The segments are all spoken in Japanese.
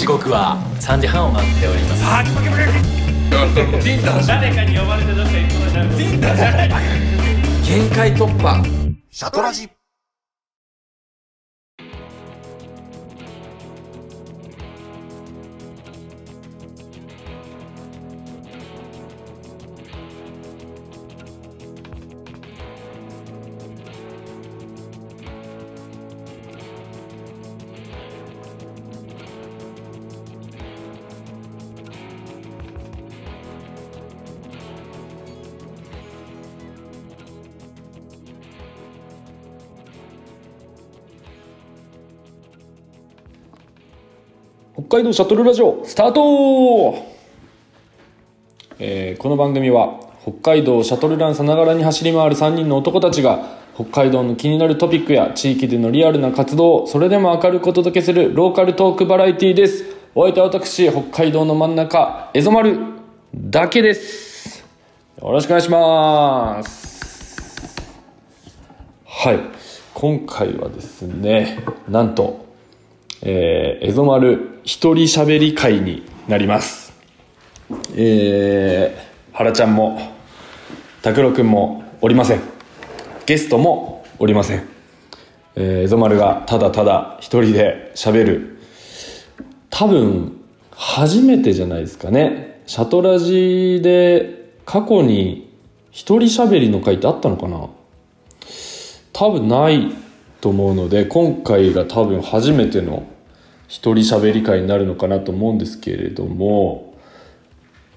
時刻は3時半を回っております。誰かに呼ばれてどっか行くことになる。限界突破。シャトラジ北海道シャトルラジオスタート、えーこの番組は北海道シャトルランさながらに走り回る3人の男たちが北海道の気になるトピックや地域でのリアルな活動をそれでも明るくお届けするローカルトークバラエティーです。お相手は私北海道の真ん中エゾマルだけです。よろしくお願いします。はい。今回はですねなんとえー、エゾマル一人喋り会になります。えー、原ちゃんも、拓郎くんもおりません。ゲストもおりません。えー、エゾマルがただただ一人で喋る。多分、初めてじゃないですかね。シャトラジで過去に一人喋りの会ってあったのかな多分ないと思うので今回が多分初めての一人喋り会になるのかなと思うんですけれども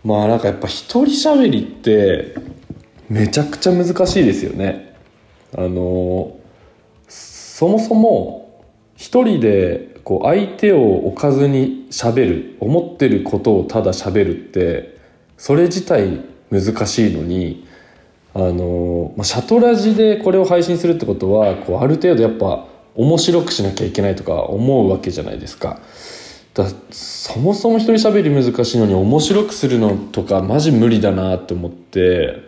まあなんかやっぱ一人喋りってめちゃくちゃ難しいですよね。あのそもそも一人でこう相手を置かずに喋る思ってることをただ喋るってそれ自体難しいのにあのまあシャトラジでこれを配信するってことはこうある程度やっぱ面白くしなきゃいけないとか思うわけじゃないですか。だそもそも一人喋り難しいのに面白くするのとかマジ無理だなって思って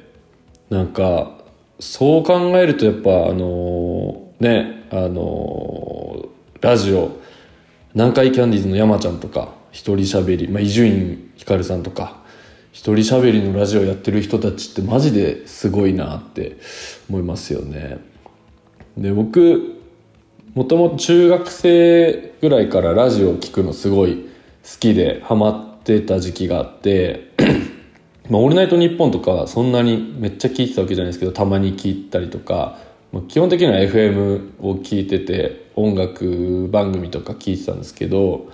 なんかそう考えるとやっぱあのねあのラジオ南海キャンディーズの山ちゃんとか一人喋りまあ伊集院光さんとか一人喋りのラジオやってる人たちってマジですごいなって思いますよね。で僕もともと中学生ぐらいからラジオを聞くのすごい好きでハマってた時期があって「まあ、オールナイトニッポン」とかそんなにめっちゃ聞いてたわけじゃないですけどたまに聞いたりとか、まあ、基本的には FM を聞いてて音楽番組とか聞いてたんですけど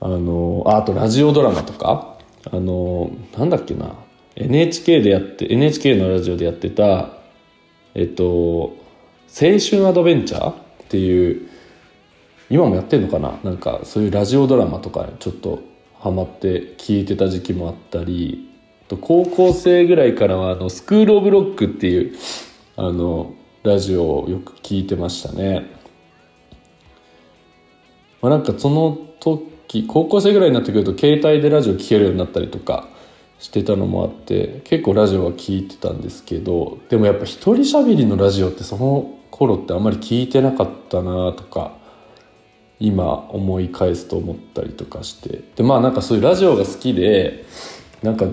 あのあとラジオドラマとかあのなんだっけな NHK でやって NHK のラジオでやってたえっと「青春アドベンチャー」っていう今もやってんのかななんかそういうラジオドラマとかちょっとハマって聞いてた時期もあったりと高校生ぐらいからはあのスクール・オブ・ロックっていうあのラジオをよく聞いてましたね。まあ、なんかその時高校生ぐらいになってくると携帯でラジオ聴けるようになったりとかしてたのもあって結構ラジオは聞いてたんですけどでもやっぱ一人喋りのラジオってその頃ってあんまり聞いてなかったなとか今思い返すと思ったりとかして。でまあなんかそういうラジオが好きでなんか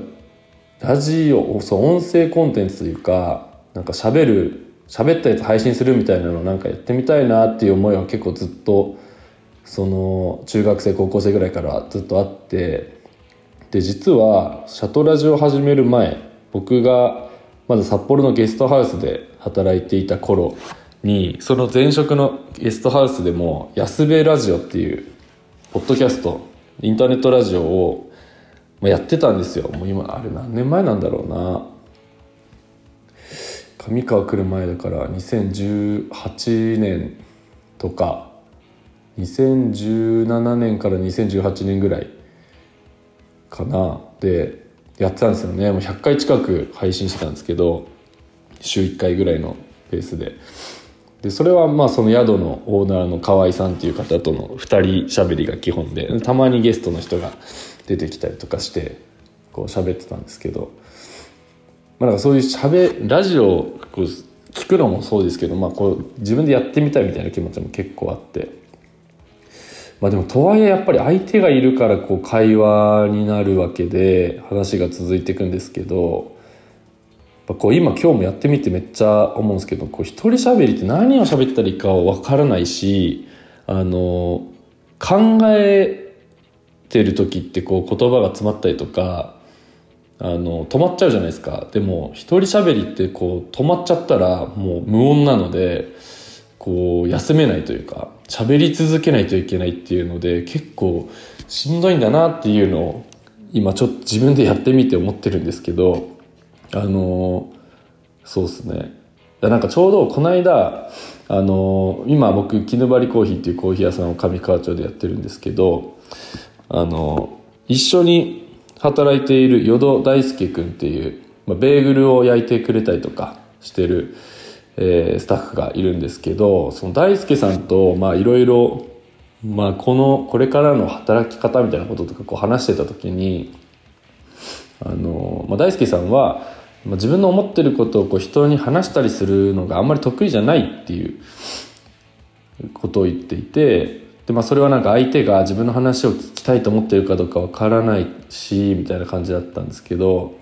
ラジオそう音声コンテンツというかなんか喋る喋ったやつ配信するみたいなのなんかやってみたいなっていう思いは結構ずっとその中学生高校生ぐらいからずっとあってで実はシャトラジオを始める前僕がまだ札幌のゲストハウスで働いていた頃にその前職のゲストハウスでも「安部ラジオ」っていうポッドキャストインターネットラジオをやってたんですよ。もう今あれ何年前なんだろうな。上川来る前だから2018年とか。2017年から2018年ぐらいかな。でやってたんですよね。もう100回近く配信してたんですけど週1回ぐらいのペースで。でそれはまあその宿のオーナーの河合さんっていう方との2人しゃべりが基本でたまにゲストの人が出てきたりとかしてこう喋ってたんですけど、まあ、なんかそういうしゃべラジオをこう聞くのもそうですけど、まあ、こう自分でやってみたいみたいな気持ちも結構あって、まあでもとはいえやっぱり相手がいるからこう会話になるわけで話が続いていくんですけどこう今今日もやってみてめっちゃ思うんですけどこう一人喋りって何を喋ったらいいか分からないしあの考えてる時ってこう言葉が詰まったりとかあの止まっちゃうじゃないですか。でも一人喋りってこう止まっちゃったらもう無音なのでこう休めないというか。喋り続けないといけないっていうので結構しんどいんだなっていうのを今ちょっと自分でやってみて思ってるんですけどあのそうですね。なんかちょうどこの間あの今僕絹張りコーヒーっていうコーヒー屋さんを上川町でやってるんですけどあの一緒に働いている淀大輔君っていう、まあ、ベーグルを焼いてくれたりとかしてる、えー、スタッフがいるんですけどその大輔さんとまあいろいろまあこのこれからの働き方みたいなこととかこう話してた時にあの、まあ、大輔さんはまあ、自分の思ってることをこう人に話したりするのがあんまり得意じゃないっていうことを言っていてで、まあ、それはなんか相手が自分の話を聞きたいと思ってるかどうかわからないしみたいな感じだったんですけど、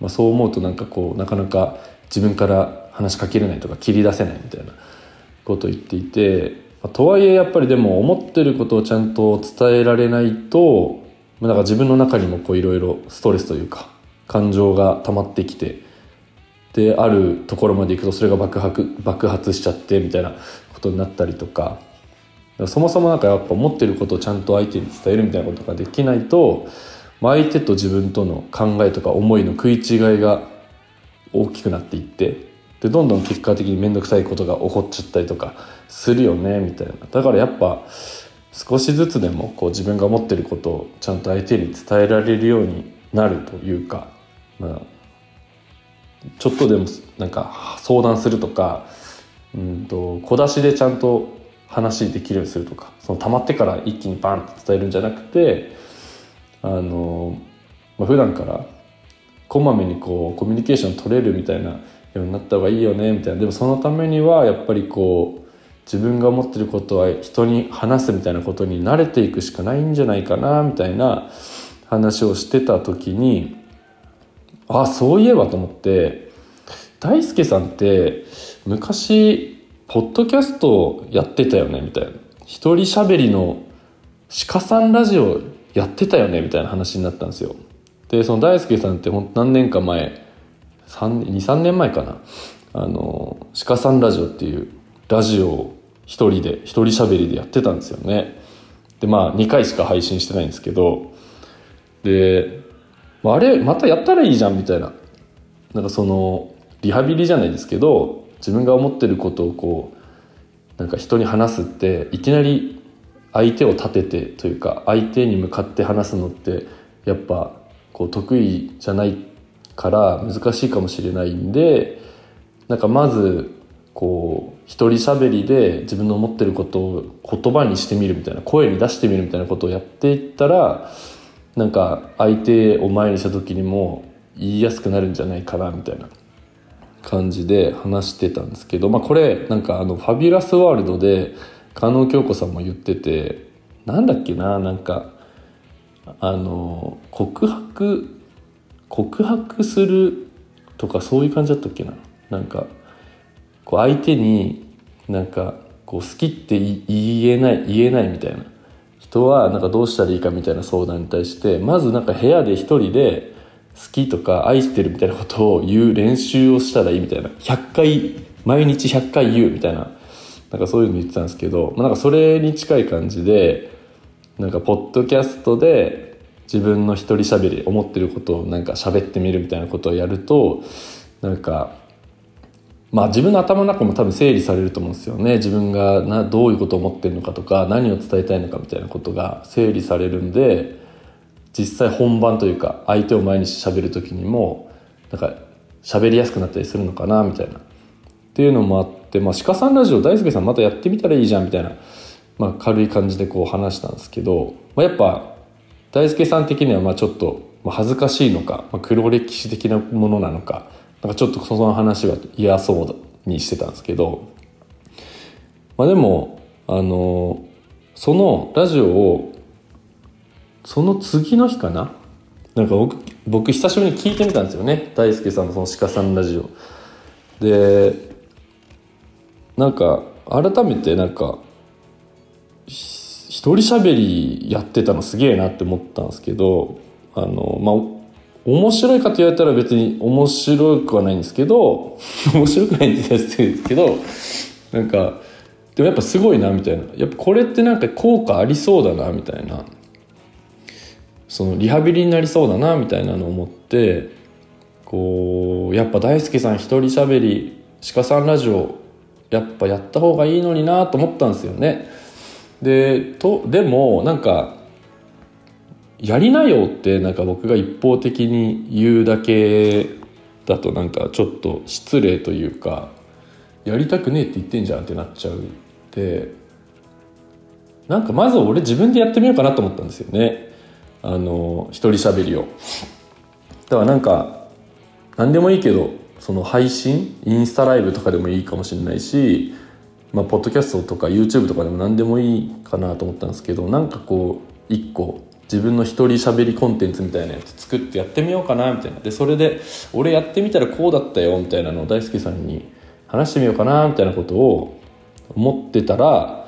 まあ、そう思うとなんかこうなかなか自分から話しかけれないとか切り出せないみたいなことを言っていて、ま、とはいえやっぱりでも思ってることをちゃんと伝えられないと、ま、なんか自分の中にもいろいろストレスというか感情が溜まってきてであるところまで行くとそれが爆発爆発しちゃってみたいなことになったりとかそもそもなんかやっぱ思ってることをちゃんと相手に伝えるみたいなことができないと相手と自分との考えとか思いの食い違いが大きくなっていってでどんどん結果的に面倒くさいことが起こっちゃったりとかするよねみたいな。だからやっぱ少しずつでもこう自分が思ってることをちゃんと相手に伝えられるようになるというかまあ、ちょっとでもなんか相談するとかうんと小出しでちゃんと話できるようにするとかその溜まってから一気にバンって伝えるんじゃなくてあの、まあ、普段からこまめにこうコミュニケーション取れるみたいなようになった方がいいよねみたいな。でもそのためにはやっぱりこう自分が思ってることは人に話すみたいなことに慣れていくしかないんじゃないかなみたいな話をしてた時にあそういえばと思って大輔さんって昔ポッドキャストやってたよねみたいな。一人しゃべりの鹿さんラジオやってたよねみたいな話になったんですよ。でその大輔さんってほん何年か前23年前かな。あの鹿さんラジオっていうラジオを一人で一人しゃべりでやってたんですよね。でまあ2回しか配信してないんですけど。であれまたやったらいいじゃんみたいな。なんかそのリハビリじゃないですけど自分が思ってることをこうなんか人に話すっていきなり相手を立ててというか相手に向かって話すのってやっぱこう得意じゃないから難しいかもしれないんでなんかまずこう一人喋りで自分の思ってることを言葉にしてみるみたいな声に出してみるみたいなことをやっていったらなんか相手を前にした時にも言いやすくなるんじゃないかなみたいな感じで話してたんですけど、まあ、これなんかあのファビュラスワールドで加納京子さんも言っててなんだっけななんかあの告白告白するとかそういう感じだったっけな？なんかこう相手になんかこう好きって言えない言えないみたいな。人はなんかどうしたらいいかみたいな相談に対してまずなんか部屋で一人で好きとか愛してるみたいなことを言う練習をしたらいいみたいな。100回毎日100回言うみたいな。なんかそういうの言ってたんですけど、まあ、なんかそれに近い感じでなんかポッドキャストで自分の一人喋り思ってることをなんか喋ってみるみたいなことをやるとなんかまあ自分の頭の中も多分整理されると思うんですよね。自分がなどういうことを思ってるのかとか何を伝えたいのかみたいなことが整理されるんで実際本番というか相手を前にして喋る時にもなんか喋りやすくなったりするのかなみたいな。っていうのもあって、まあ、鹿さんラジオ大輔さんまたやってみたらいいじゃんみたいな、まあ、軽い感じでこう話したんですけど、まあ、やっぱ大輔さん的にはまあちょっと恥ずかしいのか、まあ、黒歴史的なものなのかなんかちょっとその話は嫌そうにしてたんですけど、まあ、でもあのそのラジオをその次の日かななんか僕僕久しぶりに聞いてみたんですよね大輔さんのその鹿さんラジオ。でなんか改めてなんか一人喋りやってたのすげえなって思ったんですけどあのまあ面白いかと言われたら別に面白くはないんですけど 面白くないんですけどなんかでもやっぱすごいなみたいな。やっぱこれってなんか効果ありそうだなみたいな。そのリハビリになりそうだなみたいなのを思ってこうやっぱ大輔さん一人喋り鹿さんラジオやっぱやった方がいいのになと思ったんですよね。でとでもなんかやりなよってなんか僕が一方的に言うだけだとなんかちょっと失礼というかやりたくねえって言ってんじゃんってなっちゃうでなんかまず俺自分でやってみようかなと思ったんですよね。あの一人喋りを。だからなんか何でもいいけどその配信インスタライブとかでもいいかもしれないしまあポッドキャストとか YouTube とかでも何でもいいかなと思ったんですけどなんかこう一個自分の一人喋りコンテンツみたいなやつ作ってやってみようかなみたいな。でそれで俺やってみたらこうだったよみたいなのを大輔さんに話してみようかなみたいなことを思ってたら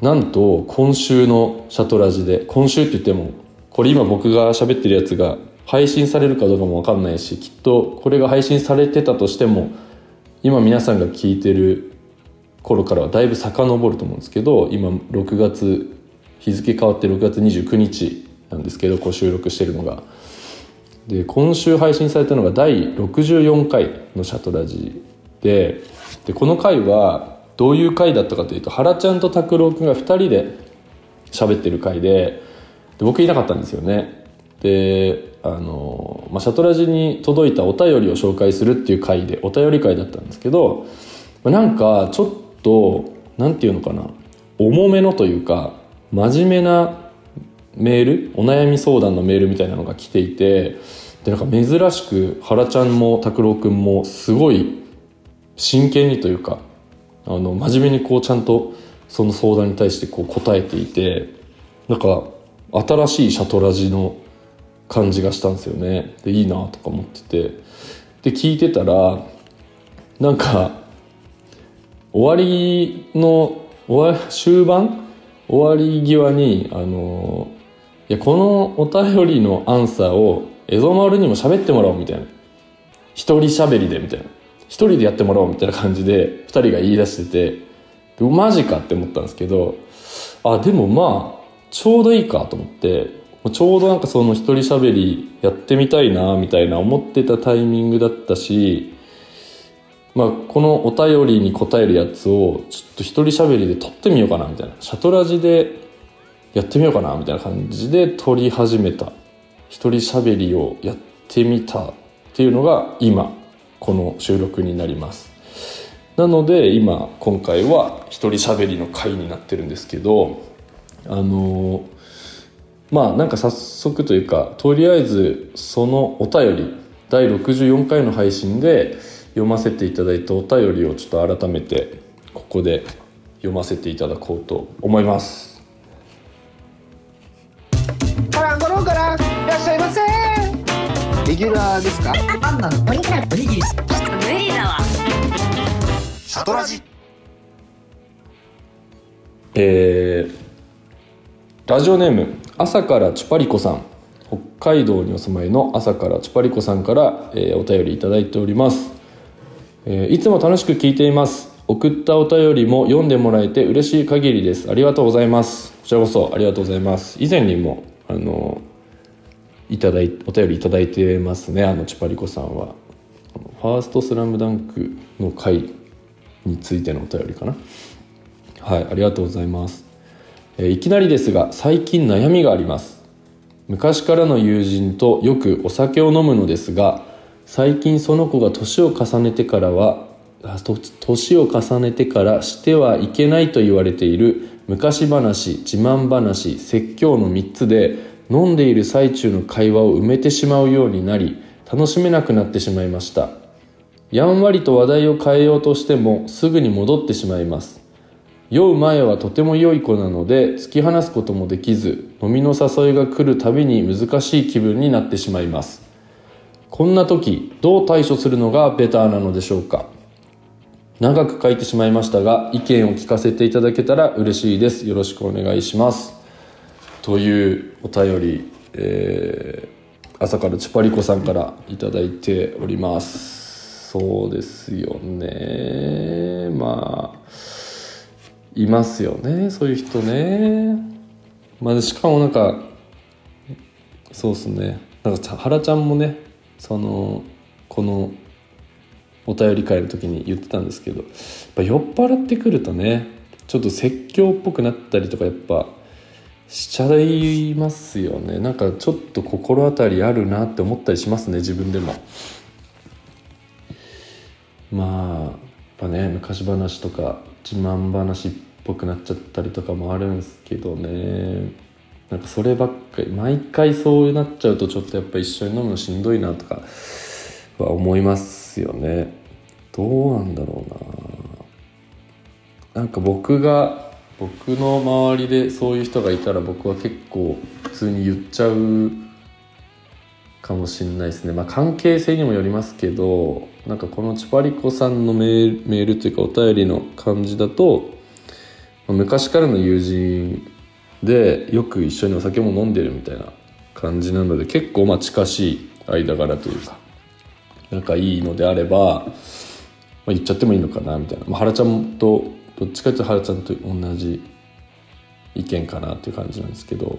なんと今週のシャトラジで今週って言ってもこれ今僕が喋ってるやつが配信されるかどうかも分かんないしきっとこれが配信されてたとしても今皆さんが聞いてる頃からはだいぶ遡ると思うんですけど今6月日付変わって6月29日なんですけどこう収録してるのが。で今週配信されたのが第64回のシャトラジででこの回はどういう回だったかというと原ちゃんと拓郎くんが2人で喋ってる回でで僕いなかったんですよね。であの、まあ、シャトラジに届いたお便りを紹介するっていう回でお便り会だったんですけど、まあ、なんかちょっととなんていうのかな。重めのというか真面目なメールお悩み相談のメールみたいなのが来ていてでなんか珍しく原ちゃんも拓郎くんもすごい真剣にというかあの真面目にこうちゃんとその相談に対してこう答えていてなんか新しいシャトラジの感じがしたんですよね。でいいなとか思ってて。で聞いてたらなんか終わりの終わ終盤？終わり際にあのいやこのお便りのアンサーをエゾマルにも喋ってもらおうみたいな。一人喋りでみたいな。一人でやってもらおうみたいな感じで二人が言い出しててマジかって思ったんですけどあでもまあちょうどいいかと思ってちょうどなんかその一人喋りやってみたいなみたいな思ってたタイミングだったしまあ、このお便りに答えるやつをちょっと一人喋りで撮ってみようかなみたいな。シャトラジでやってみようかなみたいな感じで撮り始めた。一人喋りをやってみたっていうのが今この収録になります。なので今今回は一人喋りの回になってるんですけどあのまあなんか早速というかとりあえずそのお便り第64回の配信で読ませていただいたお便りをちょっと改めてここで読ませていただこうと思います。カランコロンからいらっしゃいませ。レギュラーですか？バンバンおにぎりおにぎり無理だわ。シャトラジ。えー、ラジオネーム朝からチュパリコさん。北海道にお住まいの朝からチュパリコさんから、えーお便りいただいております、えーいつも楽しく聞いています。送ったお便りも読んでもらえて嬉しい限りです。ありがとうございます。こちらこそありがとうございます。以前にもあのいただいお便りいただいてますね。あのチパリコさんは。ファーストスラムダンクの回についてのお便りかな。はいありがとうございます、えーいきなりですが最近悩みがあります。昔からの友人とよくお酒を飲むのですが最近その子が年を重ねてからは年を重ねてからしてはいけないと言われている昔話自慢話説教の3つで飲んでいる最中の会話を埋めてしまうようになり楽しめなくなってしまいました。やんわりと話題を変えようとしてもすぐに戻ってしまいます。酔う前はとても良い子なので突き放すこともできず飲みの誘いが来るたびに難しい気分になってしまいます。こんな時どう対処するのがベターなのでしょうか？長く書いてしまいましたが意見を聞かせていただけたら嬉しいです。よろしくお願いします。というお便り、えー朝からチュパリコさんからいただいております。そうですよね。まあいますよね。そういう人ね。まあしかもなんかそうっすね。なんか原ちゃんもねそのこのお便り会の時に言ってたんですけどやっぱ酔っ払ってくるとねちょっと説教っぽくなったりとかやっぱしちゃいますよね。なんかちょっと心当たりあるなって思ったりしますね自分でも。まあやっぱね昔話とか自慢話っぽくなっちゃったりとかもあるんですけどね。なんかそればっかり毎回そうなっちゃうとちょっとやっぱ一緒に飲むのしんどいなとかは思いますよね。どうなんだろうな。なんか僕が僕の周りでそういう人がいたら僕は結構普通に言っちゃうかもしれないですね。まあ関係性にもよりますけどなんかこのチパリコさんのメールメールというかお便りの感じだと昔からの友人でよく一緒にお酒も飲んでるみたいな感じなので結構まあ近しい間柄というか仲いいのであれば、まあ、言っちゃってもいいのかなみたいな、まあ、原ちゃんとどっちかというと原ちゃんと同じ意見かなっていう感じなんですけど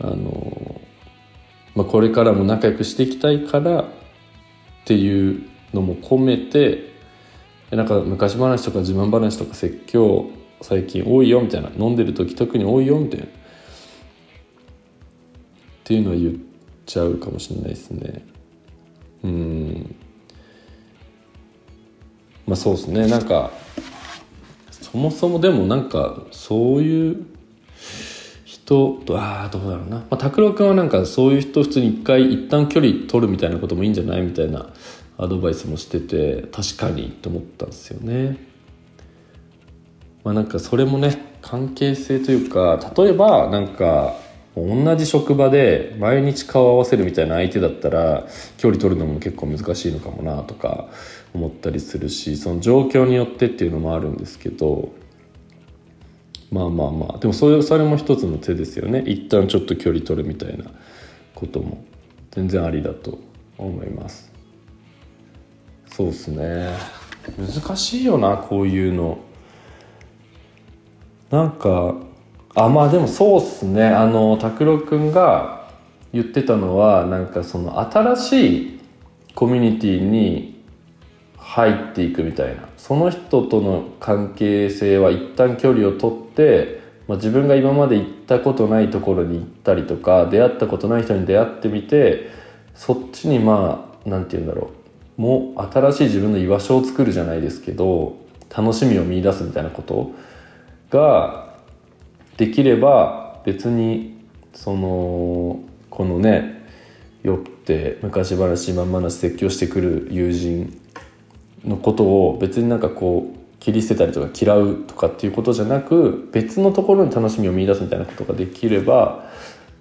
あの、まあ、これからも仲良くしていきたいからっていうのも込めてなんか昔話とか自慢話とか説教最近多いよみたいな。飲んでる時特に多いよみたいな。っていうのは言っちゃうかもしれないですね。うん。まあそうですね。なんかそもそもでもなんかそういう人とああどうだろうな、まあ、拓郎君はなんかそういう人普通に一回一旦距離取るみたいなこともいいんじゃないみたいなアドバイスもしてて確かにと思ったんですよね。まあ、なんかそれもね関係性というか例えばなんか同じ職場で毎日顔を合わせるみたいな相手だったら距離取るのも結構難しいのかもなとか思ったりするしその状況によってっていうのもあるんですけどまあまあまあでもそれそれも一つの手ですよね。一旦ちょっと距離取るみたいなことも全然ありだと思います。そうですね。難しいよなこういうの。なんかあまあでもそうっすね。あの拓郎くんが言ってたのはなんかその新しいコミュニティに入っていくみたいな。その人との関係性は一旦距離を取って、まあ、自分が今まで行ったことないところに行ったりとか出会ったことない人に出会ってみてそっちにまあなんて言うんだろう。もう新しい自分の居場所を作るじゃないですけど楽しみを見出すみたいなことができれば別にそのこのね酔って昔話今話説教してくる友人のことを別になんかこう切り捨てたりとか嫌うとかっていうことじゃなく別のところに楽しみを見出すみたいなことができれば、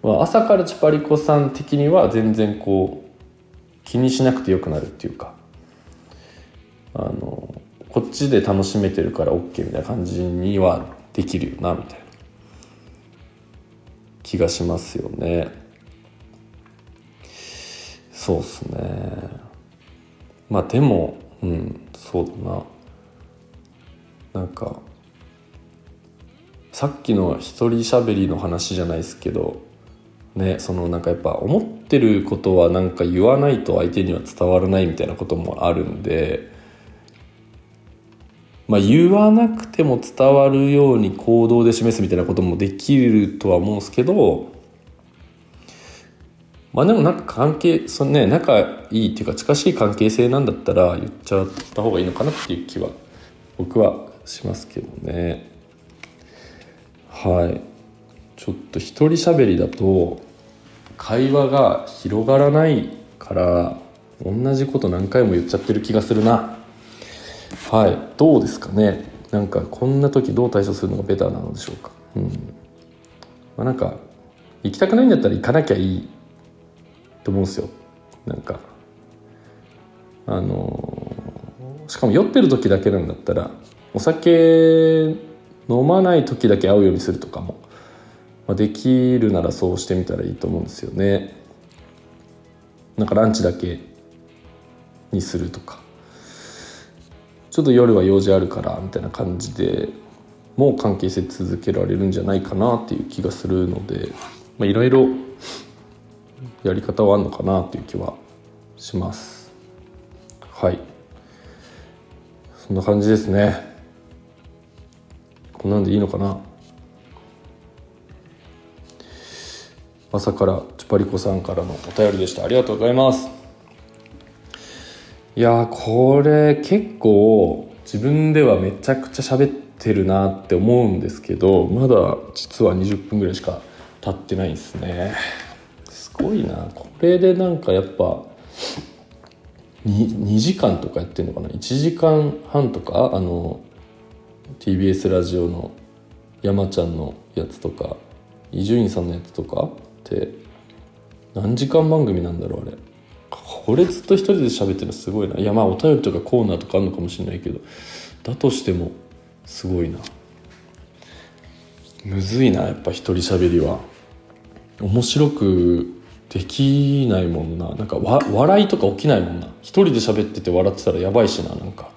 まあ、朝からチパリコさん的には全然こう気にしなくてよくなるっていうかあのこっちで楽しめてるから OK みたいな感じにはできるよなみたいな気がしますよね。そうっすね。まあでもうんそうだな。なんかさっきの一人喋りの話じゃないですけどねそのなんかやっぱ思ってることはなんか言わないと相手には伝わらないみたいなこともあるんでまあ言わなくても伝わるように行動で示すみたいなこともできるとは思うんですけどまあでもなんか関係そのね仲いいっていうか近しい関係性なんだったら言っちゃった方がいいのかなっていう気は僕はしますけどね。はい。ちょっと一人喋りだと会話が広がらないから同じこと何回も言っちゃってる気がするな。はい。どうですかね？なんかこんな時どう対処するのがベターなのでしょうか？うん。まあなんか行きたくないんだったら行かなきゃいいと思うんですよ。なんか。あのしかも酔ってる時だけなんだったらお酒飲まない時だけ会うようにするとかも、まあ、できるならそうしてみたらいいと思うんですよね。なんかランチだけにするとか。ちょっと夜は用事あるからみたいな感じでもう関係性続けられるんじゃないかなっていう気がするのでいろいろやり方はあるのかなっていう気はします。はい。そんな感じですね。こんなんでいいのかな。朝からチュパリコさんからのお便りでした。ありがとうございます。いやこれ結構自分ではめちゃくちゃ喋ってるなって思うんですけどまだ実は20分ぐらいしか経ってないですね。すごいな。これでなんかやっぱ 2, 2時間とかやってんのかな？1時間半とかあの TBS ラジオの山ちゃんのやつとか伊集院さんのやつとかって何時間番組なんだろうあれ。これずっと一人で喋ってるのすごいな。いやまあお便りとかコーナーとかあるのかもしれないけどだとしてもすごいな。むずいなやっぱ一人喋りは。面白くできないもんな。なんかわ笑いとか起きないもんな。一人で喋ってて笑ってたらやばいしななんか。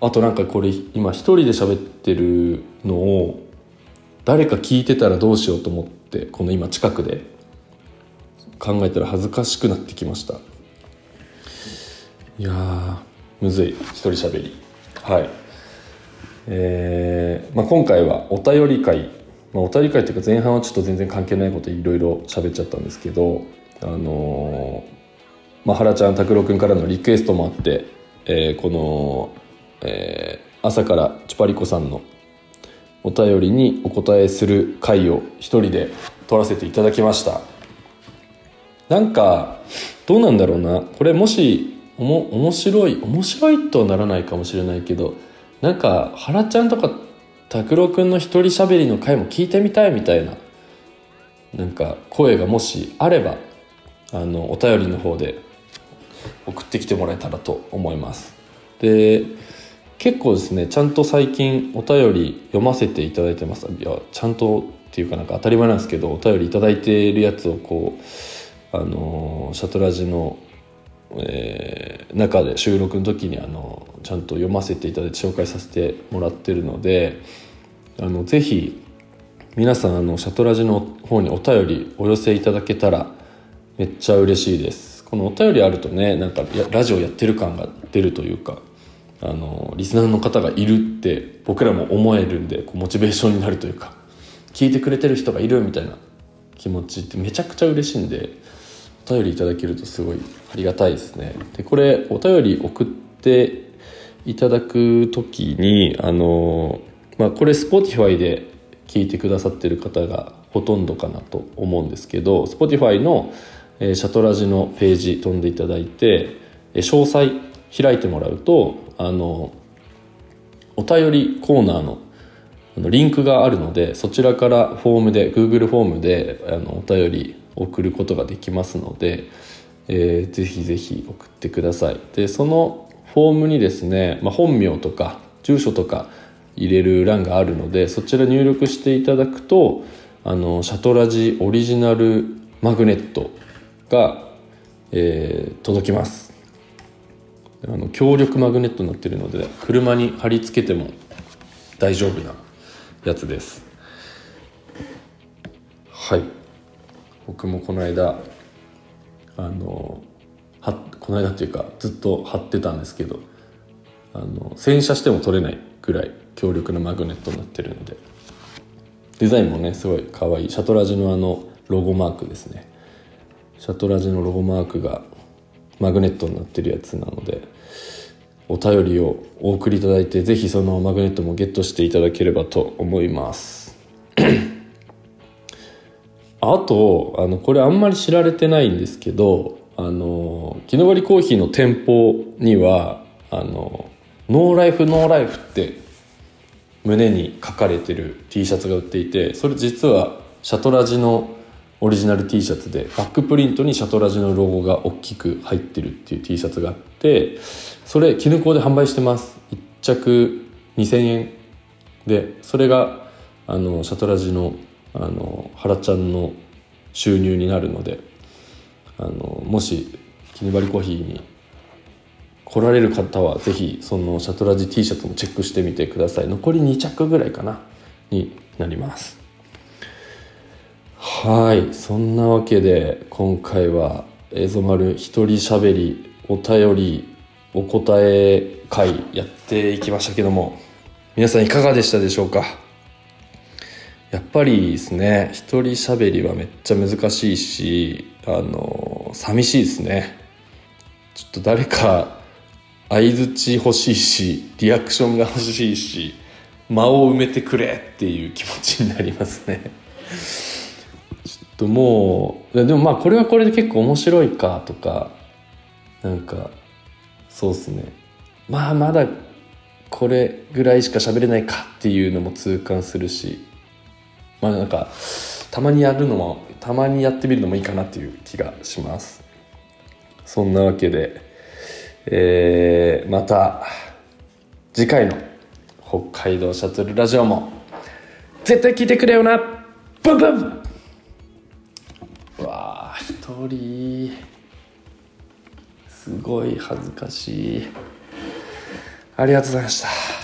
あとなんかこれ今一人で喋ってるのを誰か聞いてたらどうしようと思ってこの今近くで。考えたら恥ずかしくなってきました。いやむずい。一人喋り。はい。えーまあ、今回はお便り会、まあ、お便り会っていうか前半はちょっと全然関係ないこといろいろ喋っちゃったんですけどあのー、まあ、原ちゃん拓郎くんからのリクエストもあって、えー、この、えー、朝からチュパリコさんのお便りにお答えする回を一人で撮らせていただきました。なんかどうなんだろうな。これもしおも面白い面白いとはならないかもしれないけどなんか原ちゃんとか拓郎くんの一人喋りの回も聞いてみたいみたいななんか声がもしあればあのお便りの方で送ってきてもらえたらと思います。で結構ですねちゃんと最近お便り読ませていただいてます。いやちゃんとっていうかなんか当たり前なんですけどお便りいただいてるやつをこうあのシャトラジの、えー、中で収録の時にあのちゃんと読ませていただいて紹介させてもらってるのであのぜひ皆さんあのシャトラジの方にお便りお寄せいただけたらめっちゃ嬉しいです。このお便りあるとねなんかラジオやってる感が出るというかあのリスナーの方がいるって僕らも思えるんでこうモチベーションになるというか聞いてくれてる人がいるみたいな気持ちってめちゃくちゃ嬉しいんでお便りいただけるとすごいありがたいですね。でこれお便り送っていただく時にあの、まあ、これ Spotify で聞いてくださってる方がほとんどかなと思うんですけど Spotify の、えー、シャトラジのページ飛んでいただいて、えー、詳細開いてもらうとあのお便りコーナーのあのリンクがあるのでそちらからフォームで Google フォームであのお便り送ることができますので、えー、ぜひぜひ送ってください。でそのフォームにですね、まあ、本名とか住所とか入れる欄があるのでそちら入力していただくとあのシャトラジオリジナルマグネットが、えー、届きます。あの強力マグネットになってるので車に貼り付けても大丈夫なやつです。はい。僕もこの間あのはこの間っていうかずっと貼ってたんですけどあの洗車しても取れないぐらい強力なマグネットになってるので。デザインもねすごい可愛い。シャトラジのあのロゴマークですね。シャトラジのロゴマークがマグネットになってるやつなのでお便りをお送りいただいてぜひそのマグネットもゲットしていただければと思います。あとあのこれあんまり知られてないんですけどあの木登りコーヒーの店舗にはあのノーライフノーライフって胸に書かれてる T シャツが売っていてそれ実はシャトラジのオリジナル T シャツでバックプリントにシャトラジのロゴが大きく入ってるっていう T シャツがあってそれ絹子で販売してます。1着2000円でそれがあのシャトラジのあの原ちゃんの収入になるのであのもしキニバリコーヒーに来られる方はぜひそのシャトラジ T シャツもチェックしてみてください。残り2着ぐらいかなになります。はいそんなわけで今回は映像丸一人しゃべりお便りお答え会やっていきましたけども皆さんいかがでしたでしょうか？やっぱりですね一人喋りはめっちゃ難しいしあの寂しいですね。ちょっと誰か相づち欲しいしリアクションが欲しいし間を埋めてくれっていう気持ちになりますね。ちょっともうでもまあこれはこれで結構面白いかとかなんかそうっすね。まあまだこれぐらいしか喋れないかっていうのも痛感するし。まあなんかたまにやるのもたまにやってみるのもいいかなっていう気がします。そんなわけでえー、また次回の北海道シャトルラジオも絶対聞いてくれよなブンブン。うわあ一人。すごい恥ずかしい。ありがとうございました。